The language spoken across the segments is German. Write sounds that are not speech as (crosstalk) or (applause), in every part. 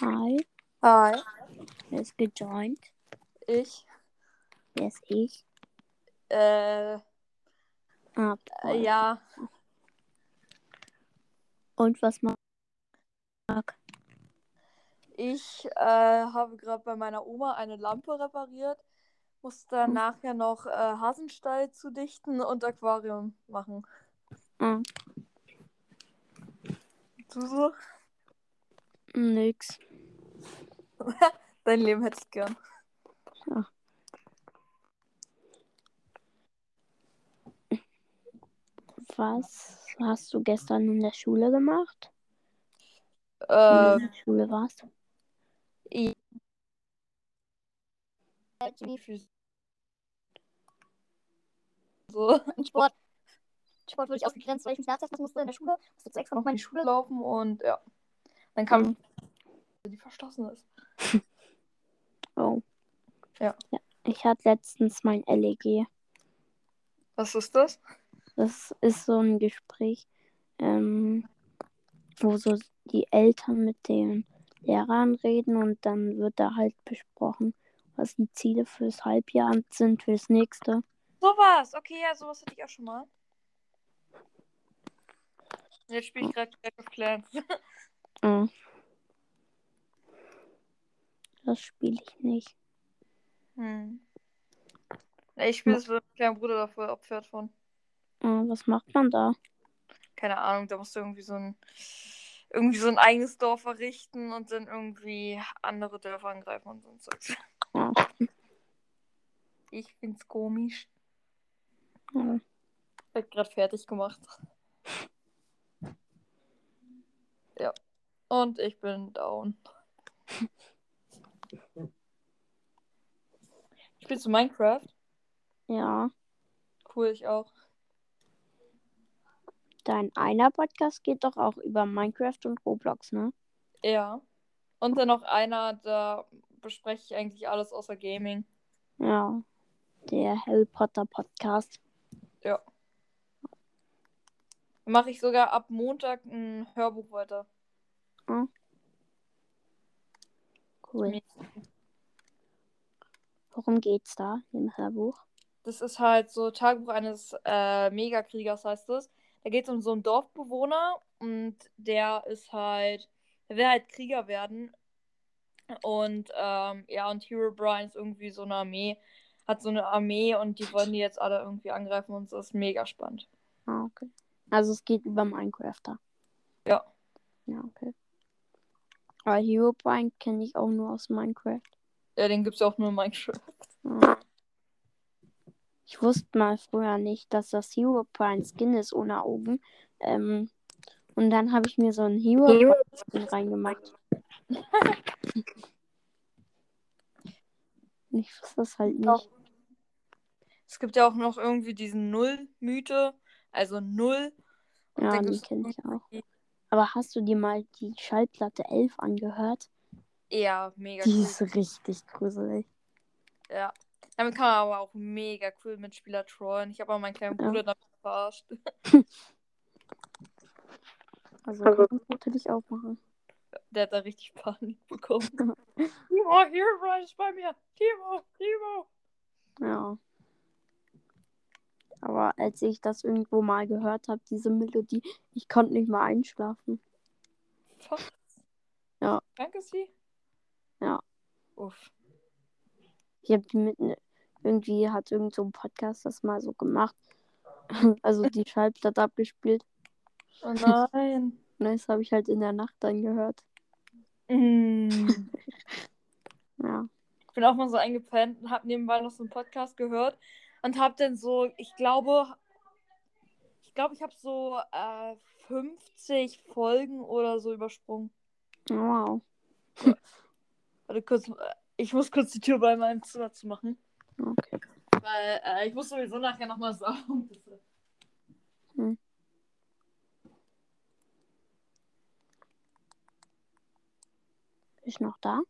Hi, Hi, wer ist gejoint? ich. Wer ist ich? Äh, Ah, Paul. ja, Und was mag? ich äh, habe gerade bei meiner Oma eine Lampe repariert. Musste dann nachher noch äh, Hasenstall zudichten und Aquarium machen. Ah, Du so? nix. (laughs) Dein Leben hätte ich gern. Was hast du gestern in der Schule gemacht? Du Äh, in der Schule warst? so. Sport. Sport wurde ich ausgegrenzt, weil ich nicht nachtesten musste in der Schule. Musste jetzt extra noch in meine die Schule laufen und ja. Dann kam Mhm. die verstoßen ist. (laughs) Oh. Ja. Ich hatte letztens mein LEG. Was ist das? Das ist so ein Gespräch, ähm, wo so die Eltern mit den Lehrern reden und dann wird da halt besprochen, was die Ziele fürs Halbjahr sind, fürs nächste. Sowas, okay, ja, sowas hatte ich auch schon mal. Jetzt spiele ich gerade Clash of Clans. Ah. (laughs) Das spiele ich nicht. Hm. Ja, Ich spiele es, weil mein kleiner Bruder dafür abfährt von. Ah, was macht man da? Keine Ahnung, da musst du irgendwie so ein irgendwie so ein eigenes Dorf errichten und dann irgendwie andere Dörfer angreifen und so ein Zeugs. Ah, Ich find's komisch. ah. Wird gerade fertig gemacht. Ja. Und ich bin down. (laughs) Spielst du Minecraft? Ja, Cool, ich auch. dein einer Podcast geht doch auch über Minecraft und Roblox, ne? Ja. Und dann noch einer, da bespreche ich eigentlich alles außer Gaming. Ja, der Harry Potter Podcast. Ja. Mache ich sogar ab Montag ein Hörbuch weiter. Cool. Worum geht's da im Hörbuch? Das ist halt so Tagebuch eines äh, Megakriegers, heißt es. Da geht es um so einen Dorfbewohner und der ist halt, der will halt Krieger werden. Und ähm, ja, und Hero Brian ist irgendwie so eine Armee, hat so eine Armee und die wollen die jetzt alle irgendwie angreifen und das ist mega spannend. Ah, okay. Also es geht über Minecrafter. Ja. Ja, okay. Aber Hero Brian kenne ich auch nur aus Minecraft. Ja, den gibt's ja auch nur in Minecraft. Ja. Ich wusste mal früher nicht, dass das Hero Brian Skin ist ohne Augen. Ähm, und dann habe ich mir so einen Hero Brian Skin reingemacht. (laughs) Ich wusste das halt nicht. Es gibt ja auch noch irgendwie diesen Null-Mythe, also Null. Und Ja, die gibt's kenne ich auch. Aber hast du dir mal die Schallplatte 11 angehört? Ja, mega Die cool. ist richtig gruselig. Ja. Damit kann man aber auch mega cool Mitspieler trollen. Ich habe auch meinen kleinen Ja. Bruder damit verarscht. (laughs) Also kann man natürlich auch machen. Der hat da richtig Panik (laughs) bekommen. (laughs) Timo, Hero ist bei mir. Timo, Timo. Ja. Aber als ich das irgendwo mal gehört habe, diese Melodie, ich konnte nicht mal einschlafen. Was? Ja. Danke, Sie. Ja. Uff. Ich habe die mit ne- irgendwie hat irgend so ein Podcast das mal so gemacht. (laughs) Also die Schallplatte abgespielt. Oh nein. Und (laughs) das habe ich halt in der Nacht dann gehört. mm. (laughs) Ja. Ich bin auch mal so eingepennt und habe nebenbei noch so einen Podcast gehört und habe dann so, ich glaube, ich glaube, ich habe so äh, 50 Folgen oder so übersprungen. Wow. (laughs) Warte kurz, äh, ich muss kurz die Tür bei meinem Zimmer zu machen. Okay. Weil äh, ich muss sowieso nachher nochmal saugen. Ist noch da?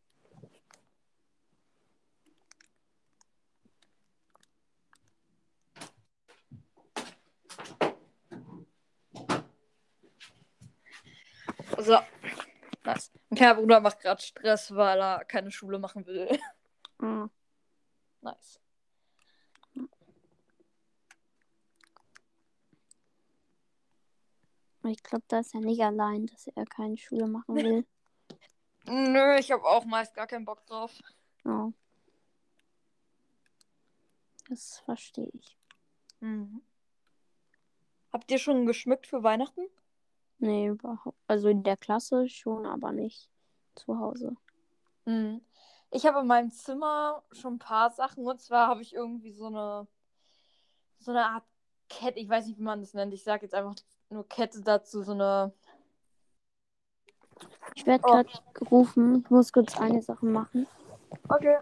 So, Nice. Mein kleiner Bruder macht gerade Stress, weil er keine Schule machen will. Ah, (laughs) nice. ich glaube, da ist er nicht allein, dass er keine Schule machen will. (laughs) Nö, ich habe auch meist gar keinen Bock drauf. Oh. Das verstehe ich. Mhm. Habt ihr schon geschmückt für Weihnachten? Nee, überhaupt. Also in der Klasse schon, aber nicht zu Hause. Mhm. Ich habe in meinem Zimmer schon ein paar Sachen. Und zwar habe ich irgendwie so eine so eine Art Kette. Ich weiß nicht, wie man das nennt. Ich sage jetzt einfach nur Kette dazu. So eine. Ich werde Oh. gerade gerufen. Ich muss kurz eine Sache machen. Okay.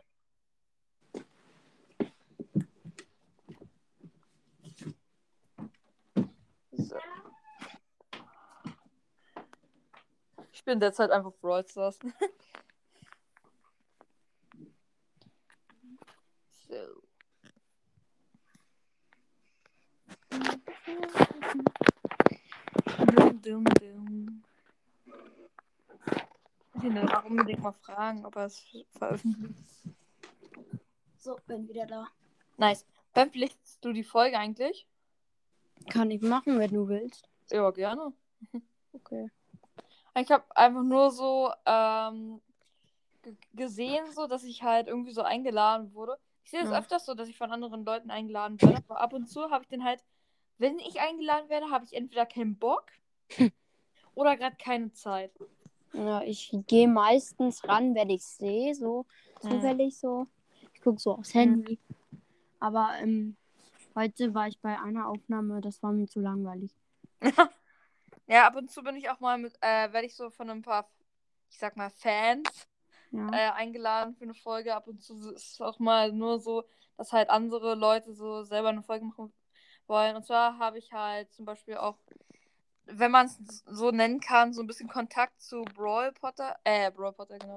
Ich bin derzeit einfach Brawl Stars. (laughs) so. Dum, dum, dum. Ich will ihn auch unbedingt mal fragen, ob er es veröffentlicht. So, bin wieder da. Nice. Veröffentlichst du die Folge eigentlich? Kann ich machen, wenn du willst. Ja, gerne. Okay. Ich habe einfach nur so ähm, ge- gesehen, so, dass ich halt irgendwie so eingeladen wurde. Ich sehe es Ja. öfters so, dass ich von anderen Leuten eingeladen werde, aber ab und zu habe ich den halt, wenn ich eingeladen werde, habe ich entweder keinen Bock (laughs) oder gerade keine Zeit. Ja, ich gehe meistens ran, wenn ich sehe, so zufällig so. Ich gucke so aufs Handy. Aber ähm, heute war ich bei einer Aufnahme, das war mir zu langweilig. (laughs) Ja, ab und zu bin ich auch mal mit, äh, werde ich so von ein paar, ich sag mal, Fans Ja. äh, eingeladen für eine Folge. Ab und zu ist es auch mal nur so, dass halt andere Leute so selber eine Folge machen wollen. Und zwar habe ich halt zum Beispiel auch, wenn man es so nennen kann, so ein bisschen Kontakt zu Brawl Potter, äh, Brawl Potter, genau.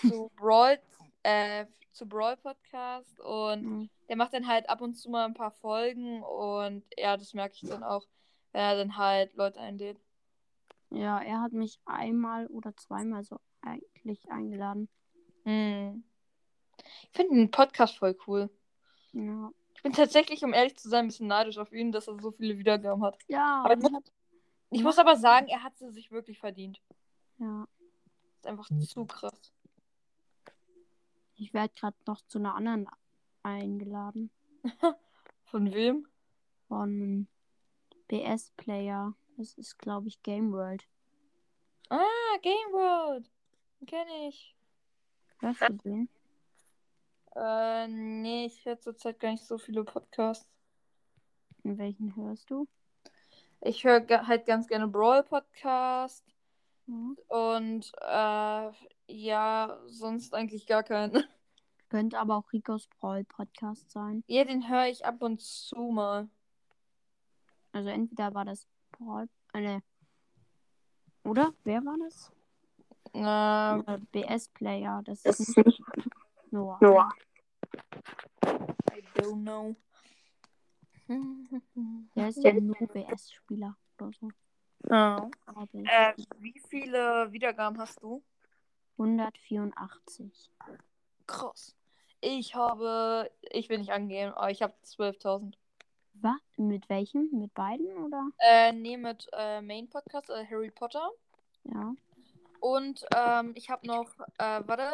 Zu (laughs) Brawl, äh, zu Brawl Podcast und Mhm. der macht dann halt ab und zu mal ein paar Folgen und ja, das merke ich dann auch, wenn er dann halt Leute einlädt. ja, er hat mich einmal oder zweimal so eigentlich eingeladen. Hm. Ich finde den Podcast voll cool. Ja. Ich bin tatsächlich, um ehrlich zu sein, ein bisschen neidisch auf ihn, dass er so viele Wiedergaben hat. Ja, Aber ich hat, Ich muss aber sagen, er hat sie sich wirklich verdient. ja. Das ist einfach zu krass. Ich werde gerade noch zu einer anderen eingeladen. (laughs) Von wem? Von BS Player. Das ist, glaube ich, Game World. Ah, Game World. Kenn ich. Hörst du den? Äh, nee, ich höre zurzeit gar nicht so viele Podcasts. In welchen hörst du? Ich höre halt ganz gerne Brawl Podcast Ja. und äh, ja, sonst eigentlich gar keinen. (laughs) Könnte aber auch Ricos Brawl Podcast sein. Ja, den höre ich ab und zu mal. Also entweder war das Brawl. Äh, ne. Oder? Wer war das? Äh, Oder BS Player. Das ist nicht Noah. I don't know. Der ist ja nur BS-Spieler oder so. Ah. Aber ich- Äh, wie viele Wiedergaben hast du? 184. Krass. Ich habe, ich will nicht angehen, aber ich habe 12.000. Was? Mit welchem? Mit beiden oder? Äh, nee, mit äh, Main Podcast, äh, Harry Potter. Ja. Und ähm, ich habe noch, äh, warte,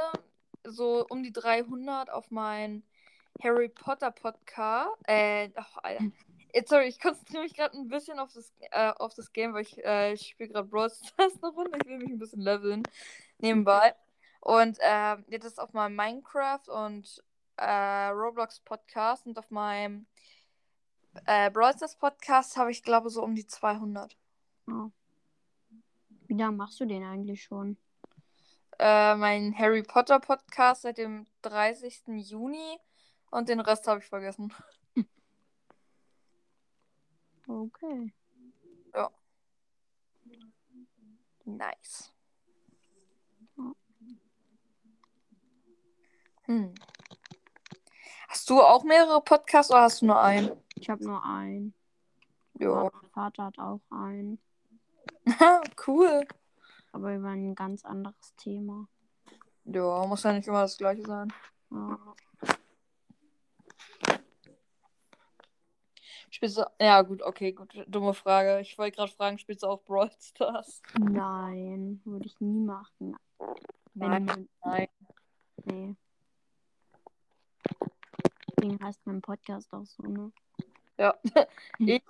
so um die 300 auf mein Harry Potter Podcast. Äh, ach, Alter. Jetzt, sorry, ich konzentriere mich gerade ein bisschen auf das, äh, auf das Game, weil ich, äh, ich spiele gerade Brawl Stars eine Runde. Ich will mich ein bisschen leveln nebenbei. Und äh, jetzt ist auf meinem Minecraft und äh, Roblox Podcast und auf meinem äh, Brawl Stars Podcast habe ich, glaube so um die 200. Oh. Wie lange machst du den eigentlich schon? äh, mein Harry Potter Podcast seit dem 30. Juni und den Rest habe ich vergessen. (laughs) Okay. Nice. Ja. Hm. Hast du auch mehrere Podcasts oder hast du nur einen? Ich habe nur einen. Ja. Mein Vater hat auch einen. (laughs) cool. aber über ein ganz anderes Thema. Ja, muss ja nicht immer das gleiche sein. Ja. Spielst du. Ja, gut, okay, gut. Dumme Frage. Ich wollte gerade fragen, spielst du auch Brawl Stars? Nein, würde ich nie machen. Wenn Nein, du- nein. Nee. Deswegen heißt mein Podcast auch so, ne? Ja. ich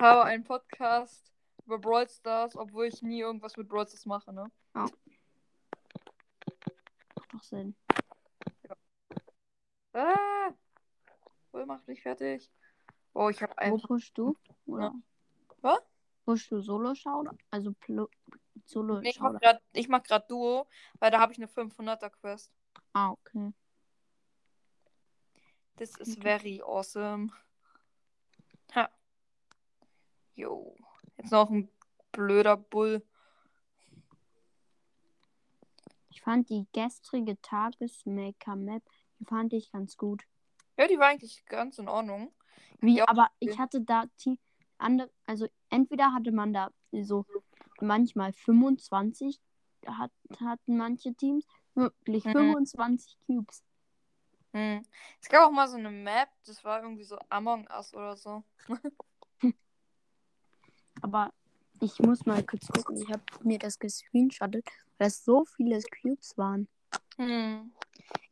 habe einen Podcast über Brawl Stars, obwohl ich nie irgendwas mit Brawl Stars mache, ne? Macht doch Sinn. Ah! Wohl macht mich fertig. Oh, ich habe Wo einen. pushst du? Oder? Was? Pushst du Solo-Showdown? Also solo Nee, ich mach grad, ich mach grad Duo, weil da habe ich eine 500er Quest. Ah, okay. This is Okay. very awesome. Jo. Jetzt noch ein blöder Bull. Ich fand die gestrige Tagesmaker-Map, die fand ich ganz gut. Ja, die war eigentlich ganz in Ordnung. Wie, Ja, aber ich hatte da die andere, also entweder hatte man da so manchmal 25, hat, hatten manche Teams wirklich Mhm. 25 Cubes. Hm. Es gab auch mal so eine Map, das war irgendwie so Among Us oder so. (laughs) Aber ich muss mal kurz gucken. Ich habe mir das gescreenshottet, weil es so viele Cubes waren. Hm.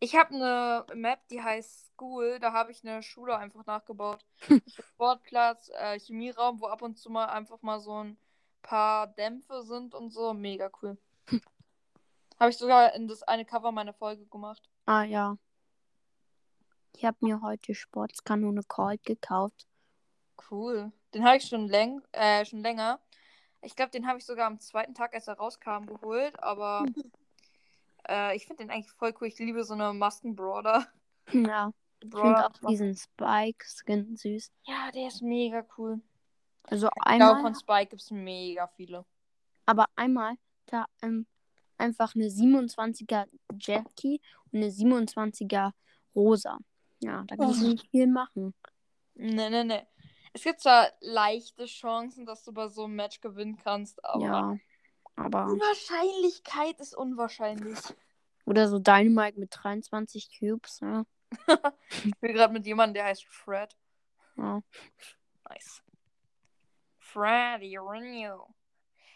Ich habe eine Map, die heißt School. Da habe ich eine Schule einfach nachgebaut. (laughs) Sportplatz, äh, Chemieraum, wo ab und zu mal einfach mal so ein paar Dämpfe sind und so. Mega cool. (laughs) habe ich sogar in das eine Cover meiner Folge gemacht. Ah ja. Ich habe mir heute Sportskanone Colt gekauft. Cool. Den habe ich schon, läng äh, schon länger. Ich glaube, den habe ich sogar am zweiten Tag, als er rauskam, geholt. Aber äh, ich finde den eigentlich voll cool. Ich liebe so eine Maskenbrawler. Ja. Ich finde auch diesen Spike-Skin süß. Ja, der ist mega cool. Also Ich glaube, einmal, von Spike gibt es mega viele. aber einmal da ähm, einfach eine 27er Jackie und eine 27er Rosa. Ja, da kannst du Oh. nicht viel machen. Ne, ne, ne. Es gibt zwar leichte Chancen, dass du bei so einem Match gewinnen kannst, aber Ja. Aber. die Wahrscheinlichkeit ist unwahrscheinlich. (laughs) Oder so Dynamite mit 23 Cubes. Ja. (laughs) Ich bin gerade mit jemandem, der heißt Fred. ja. Nice. Freddy Renew.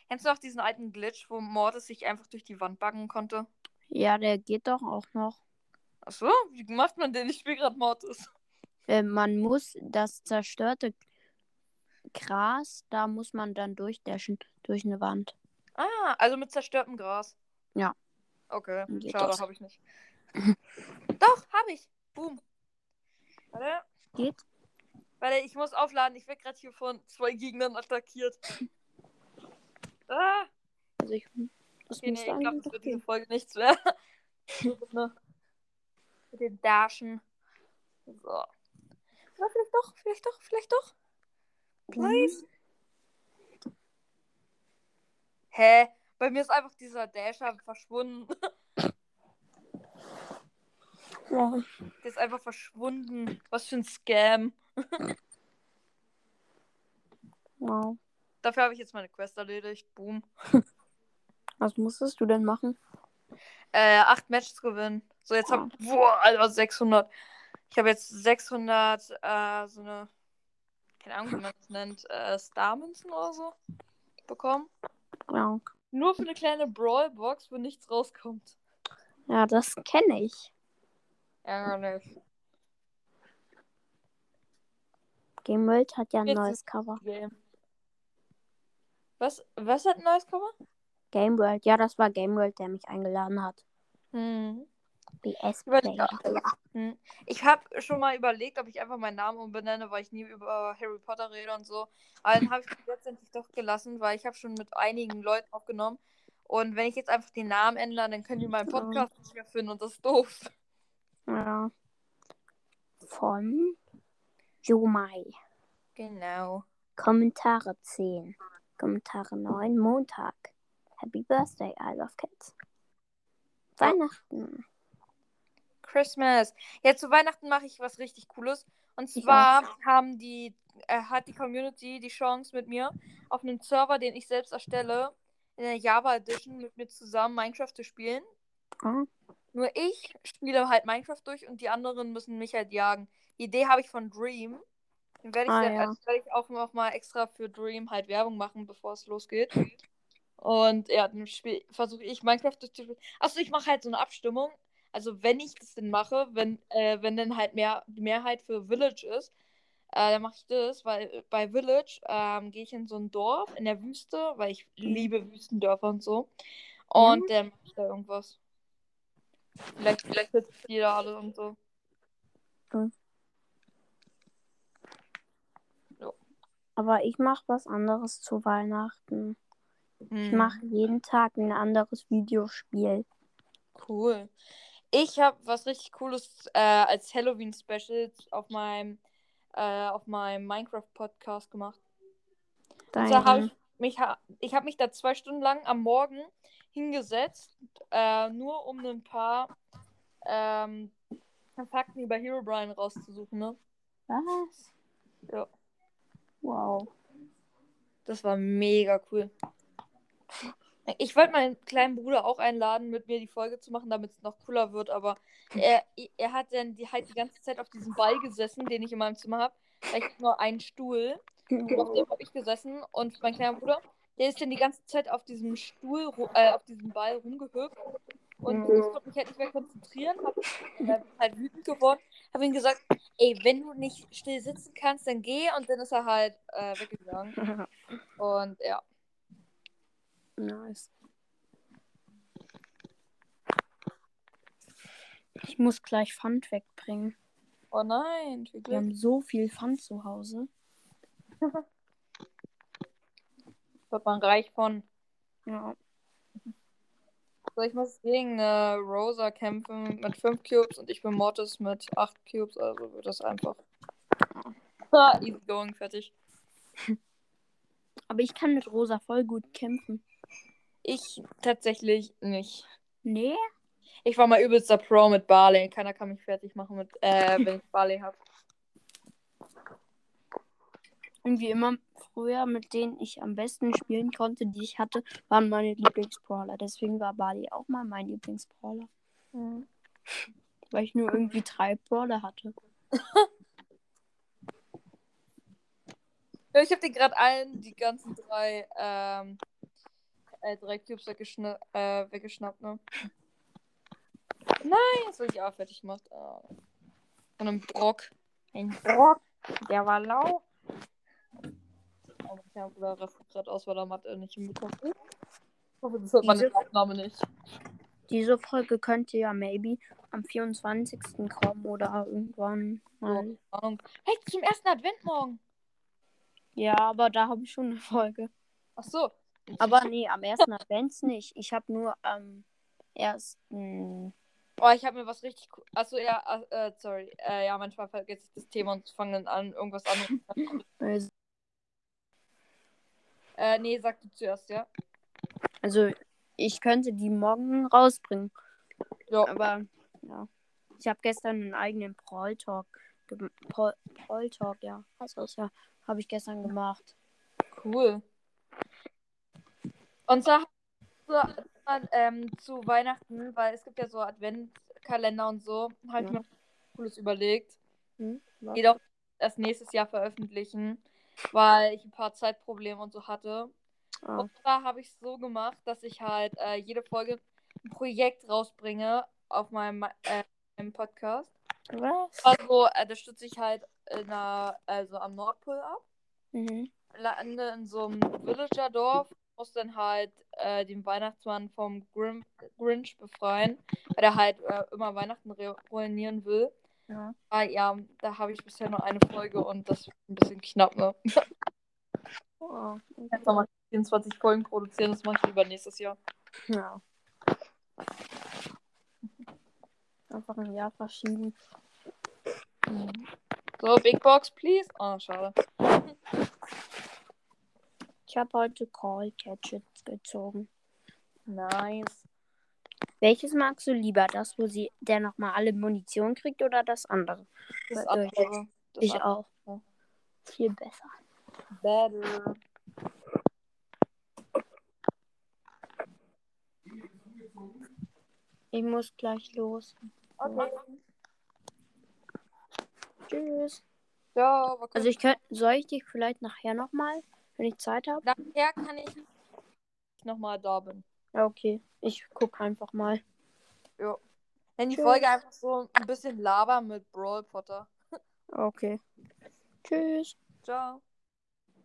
Kennst du noch diesen alten Glitch, wo Mortis sich einfach durch die Wand baggen konnte? Ja, der geht doch auch noch. Achso, wie macht man den? Ich spiele gerade Mortis. Äh, man muss das zerstörte Gras, da muss man dann durchdashen durch eine Wand. Ah, also mit zerstörtem Gras. Ja. Okay, geht schade, habe ich nicht. (laughs) Doch, habe ich. Boom. Warte. Geht? Warte, ich muss aufladen. Ich werde gerade hier von zwei Gegnern attackiert. Ah, Also ich, das okay, nee, ich glaube, das wird diese Folge nichts mehr. (laughs) Mit den Dashen. So. Oder vielleicht doch, vielleicht doch, vielleicht doch. Please. Hä? Bei mir ist einfach dieser Dasher verschwunden. (laughs) Ja. Der ist einfach verschwunden. Was für ein Scam. Wow. Dafür habe ich jetzt meine Quest erledigt. Boom. (laughs) Was musstest du denn machen? Äh, acht Matches gewinnen. So, jetzt ich. Boah, Alter, 600. Ich habe jetzt 600, äh, so eine. Keine Ahnung, wie man das nennt. Äh, Star-Münzen oder so. Bekommen. Ja, Nur für eine kleine Brawl-Box, wo nichts rauskommt. ja das kenne ich. Ärgerlich. Game World hat ja ein Jetzt neues Cover. Game. Was, was hat ein neues Cover? Game World, ja, das war Game World, der mich eingeladen hat. Hm. BS Überleg- Player. Hm. Ich habe schon mal überlegt, ob ich einfach meinen Namen umbenenne, weil ich nie über Harry Potter rede und so. Aber dann habe ich es letztendlich doch gelassen, weil ich habe schon mit einigen Leuten aufgenommen. Und wenn ich jetzt einfach den Namen ändere, dann können die meinen Ja. Podcast nicht mehr finden und das ist doof. Ja. Von Jomai. Genau. Kommentare 10. Kommentare 9. Montag. Happy Birthday, I love kids. Weihnachten. Christmas. Ja, zu Weihnachten mache ich was richtig Cooles. Und zwar haben die, äh, hat die Community die Chance mit mir auf einem Server, den ich selbst erstelle, in der Java Edition mit mir zusammen Minecraft zu spielen. Ah. Nur ich spiele halt Minecraft durch und die anderen müssen mich halt jagen. Die Idee habe ich von Dream. Dann werde ich, Ah, dann, ja. also werde ich auch noch mal extra für Dream halt Werbung machen, bevor es losgeht. Und ja, dann versuche ich Minecraft durchzuspielen. Achso, ich mache halt so eine Abstimmung. Also wenn ich das denn mache, wenn, äh, wenn dann halt mehr, die Mehrheit für Village ist, äh, dann mache ich das, weil bei Village ähm, gehe ich in so ein Dorf in der Wüste, weil ich liebe Wüstendörfer und so. Und dann mache ich da irgendwas. Vielleicht, vielleicht hört jeder alle und so. Aber ich mache was anderes zu Weihnachten. Ich Hm. mache jeden Tag ein anderes Videospiel. Cool. Ich habe was richtig Cooles äh, als Halloween-Special auf meinem, äh, auf meinem Minecraft-Podcast gemacht. Und zwar habe Dein, ich mich, ich habe mich da zwei Stunden lang am Morgen hingesetzt, äh, nur um ein paar ähm, Fakten über Herobrine rauszusuchen. Ne? was? Ja. Wow. Das war mega cool. Ich wollte meinen kleinen Bruder auch einladen, mit mir die Folge zu machen, damit es noch cooler wird, aber er, er hat dann die, halt die ganze Zeit auf diesem Ball gesessen, den ich in meinem Zimmer habe. Ich hab nur einen Stuhl. Und auf dem habe ich gesessen und mein kleiner Bruder, der ist dann die ganze Zeit auf diesem Stuhl, äh, auf diesem Ball rumgehüpft. Und Mhm. ich konnte mich halt nicht mehr konzentrieren, hab, äh, halt wütend geworden, habe ihm gesagt, ey, wenn du nicht still sitzen kannst, dann geh. Und dann ist er halt äh, weggegangen. (laughs) Und ja. Nice. Ich muss gleich Pfand wegbringen. Oh nein, Wir Glück. haben so viel Pfand zu Hause. Wird man reich von. Ja. So, ich muss gegen äh, Rosa kämpfen mit 5 Cubes und ich bin Mortis mit 8 Cubes, also wird das einfach. Ah, (laughs) easy going, fertig. Aber ich kann mit Rosa voll gut kämpfen. Ich tatsächlich nicht. Nee? Ich war mal übelster Pro mit Barley. Keiner kann mich fertig machen, mit, äh, (laughs) wenn ich Barley habe. Irgendwie immer früher, mit denen ich am besten spielen konnte, die ich hatte, waren meine Lieblingsbrawler. Deswegen war Bali auch mal mein Lieblingsbrawler. Weil ich nur irgendwie drei Brawler hatte. (laughs) Ich habe dir gerade allen die ganzen drei, ähm, äh, drei Cubes weggeschna äh, weggeschnappt, ne? Nein, jetzt wurde ich auch fertig gemacht. Ah. Von einem Brock. Ein Brock. Der war lau. Oh, mein kleiner Bruder rastet gerade aus, weil er Mathe nicht hinbekommt. Ich hoffe, das hört man in der Aufnahme nicht. Diese Folge könnte ja maybe am 24. kommen oder irgendwann mal. Ahnung. Hey, zum ersten Advent morgen. Ja, aber da habe ich schon eine Folge. Ach so. Aber nee, am ersten Advents nicht. Ich habe nur am ersten. Oh, ich habe mir was richtig. Achso, ja, äh, sorry. Äh, ja, manchmal vergesse ich das Thema und fange dann an, irgendwas anderes. Also, äh, nee, sag du zuerst, ja. Also, ich könnte die morgen rausbringen. Ja. Aber, ja. Ich habe gestern einen eigenen Brawl Talk. Brawl Talk, ja. Das ja. Habe ich gestern gemacht. Cool. Und zwar so, ähm, zu Weihnachten, weil es gibt ja so Adventkalender und so, habe ich Ja. mir was Cooles überlegt. Hm? Jedoch erst nächstes Jahr veröffentlichen, weil ich ein paar Zeitprobleme und so hatte. Ah. Und zwar habe ich es so gemacht, dass ich halt äh, jede Folge ein Projekt rausbringe auf meinem, äh, meinem Podcast. Was? Also, äh, das stütze ich halt in einer, also am Nordpol ab. Mhm. lande in so einem Villager-Dorf, muss dann halt äh, den Weihnachtsmann vom Grim Grinch befreien, weil er halt äh, immer Weihnachten re- ruinieren will. Ja. Ah ja, da habe ich bisher nur eine Folge und das ist ein bisschen knapp, ne? Oh, Jetzt nochmal 24 Folgen produzieren, das mache ich lieber nächstes Jahr. Ja. Einfach ein Jahr verschieben. So, Big Box, please. Oh, schade. Ich habe heute Call Gadgets gezogen. Nice. Welches magst du lieber? Das, wo sie der nochmal alle Munition kriegt oder das andere? Das andere. Das ich andere. auch. Viel besser. Better. Ich muss gleich los. Okay. Tschüss. Ja. Also ich könnte, soll ich dich vielleicht nachher nochmal, wenn ich Zeit habe? Nachher kann ich nochmal da bin. Ja, okay. Ich guck einfach mal. Ja. Nenn die Tschüss. Folge einfach so ein bisschen Laber mit Brawl Potter. Okay. Tschüss. Ciao.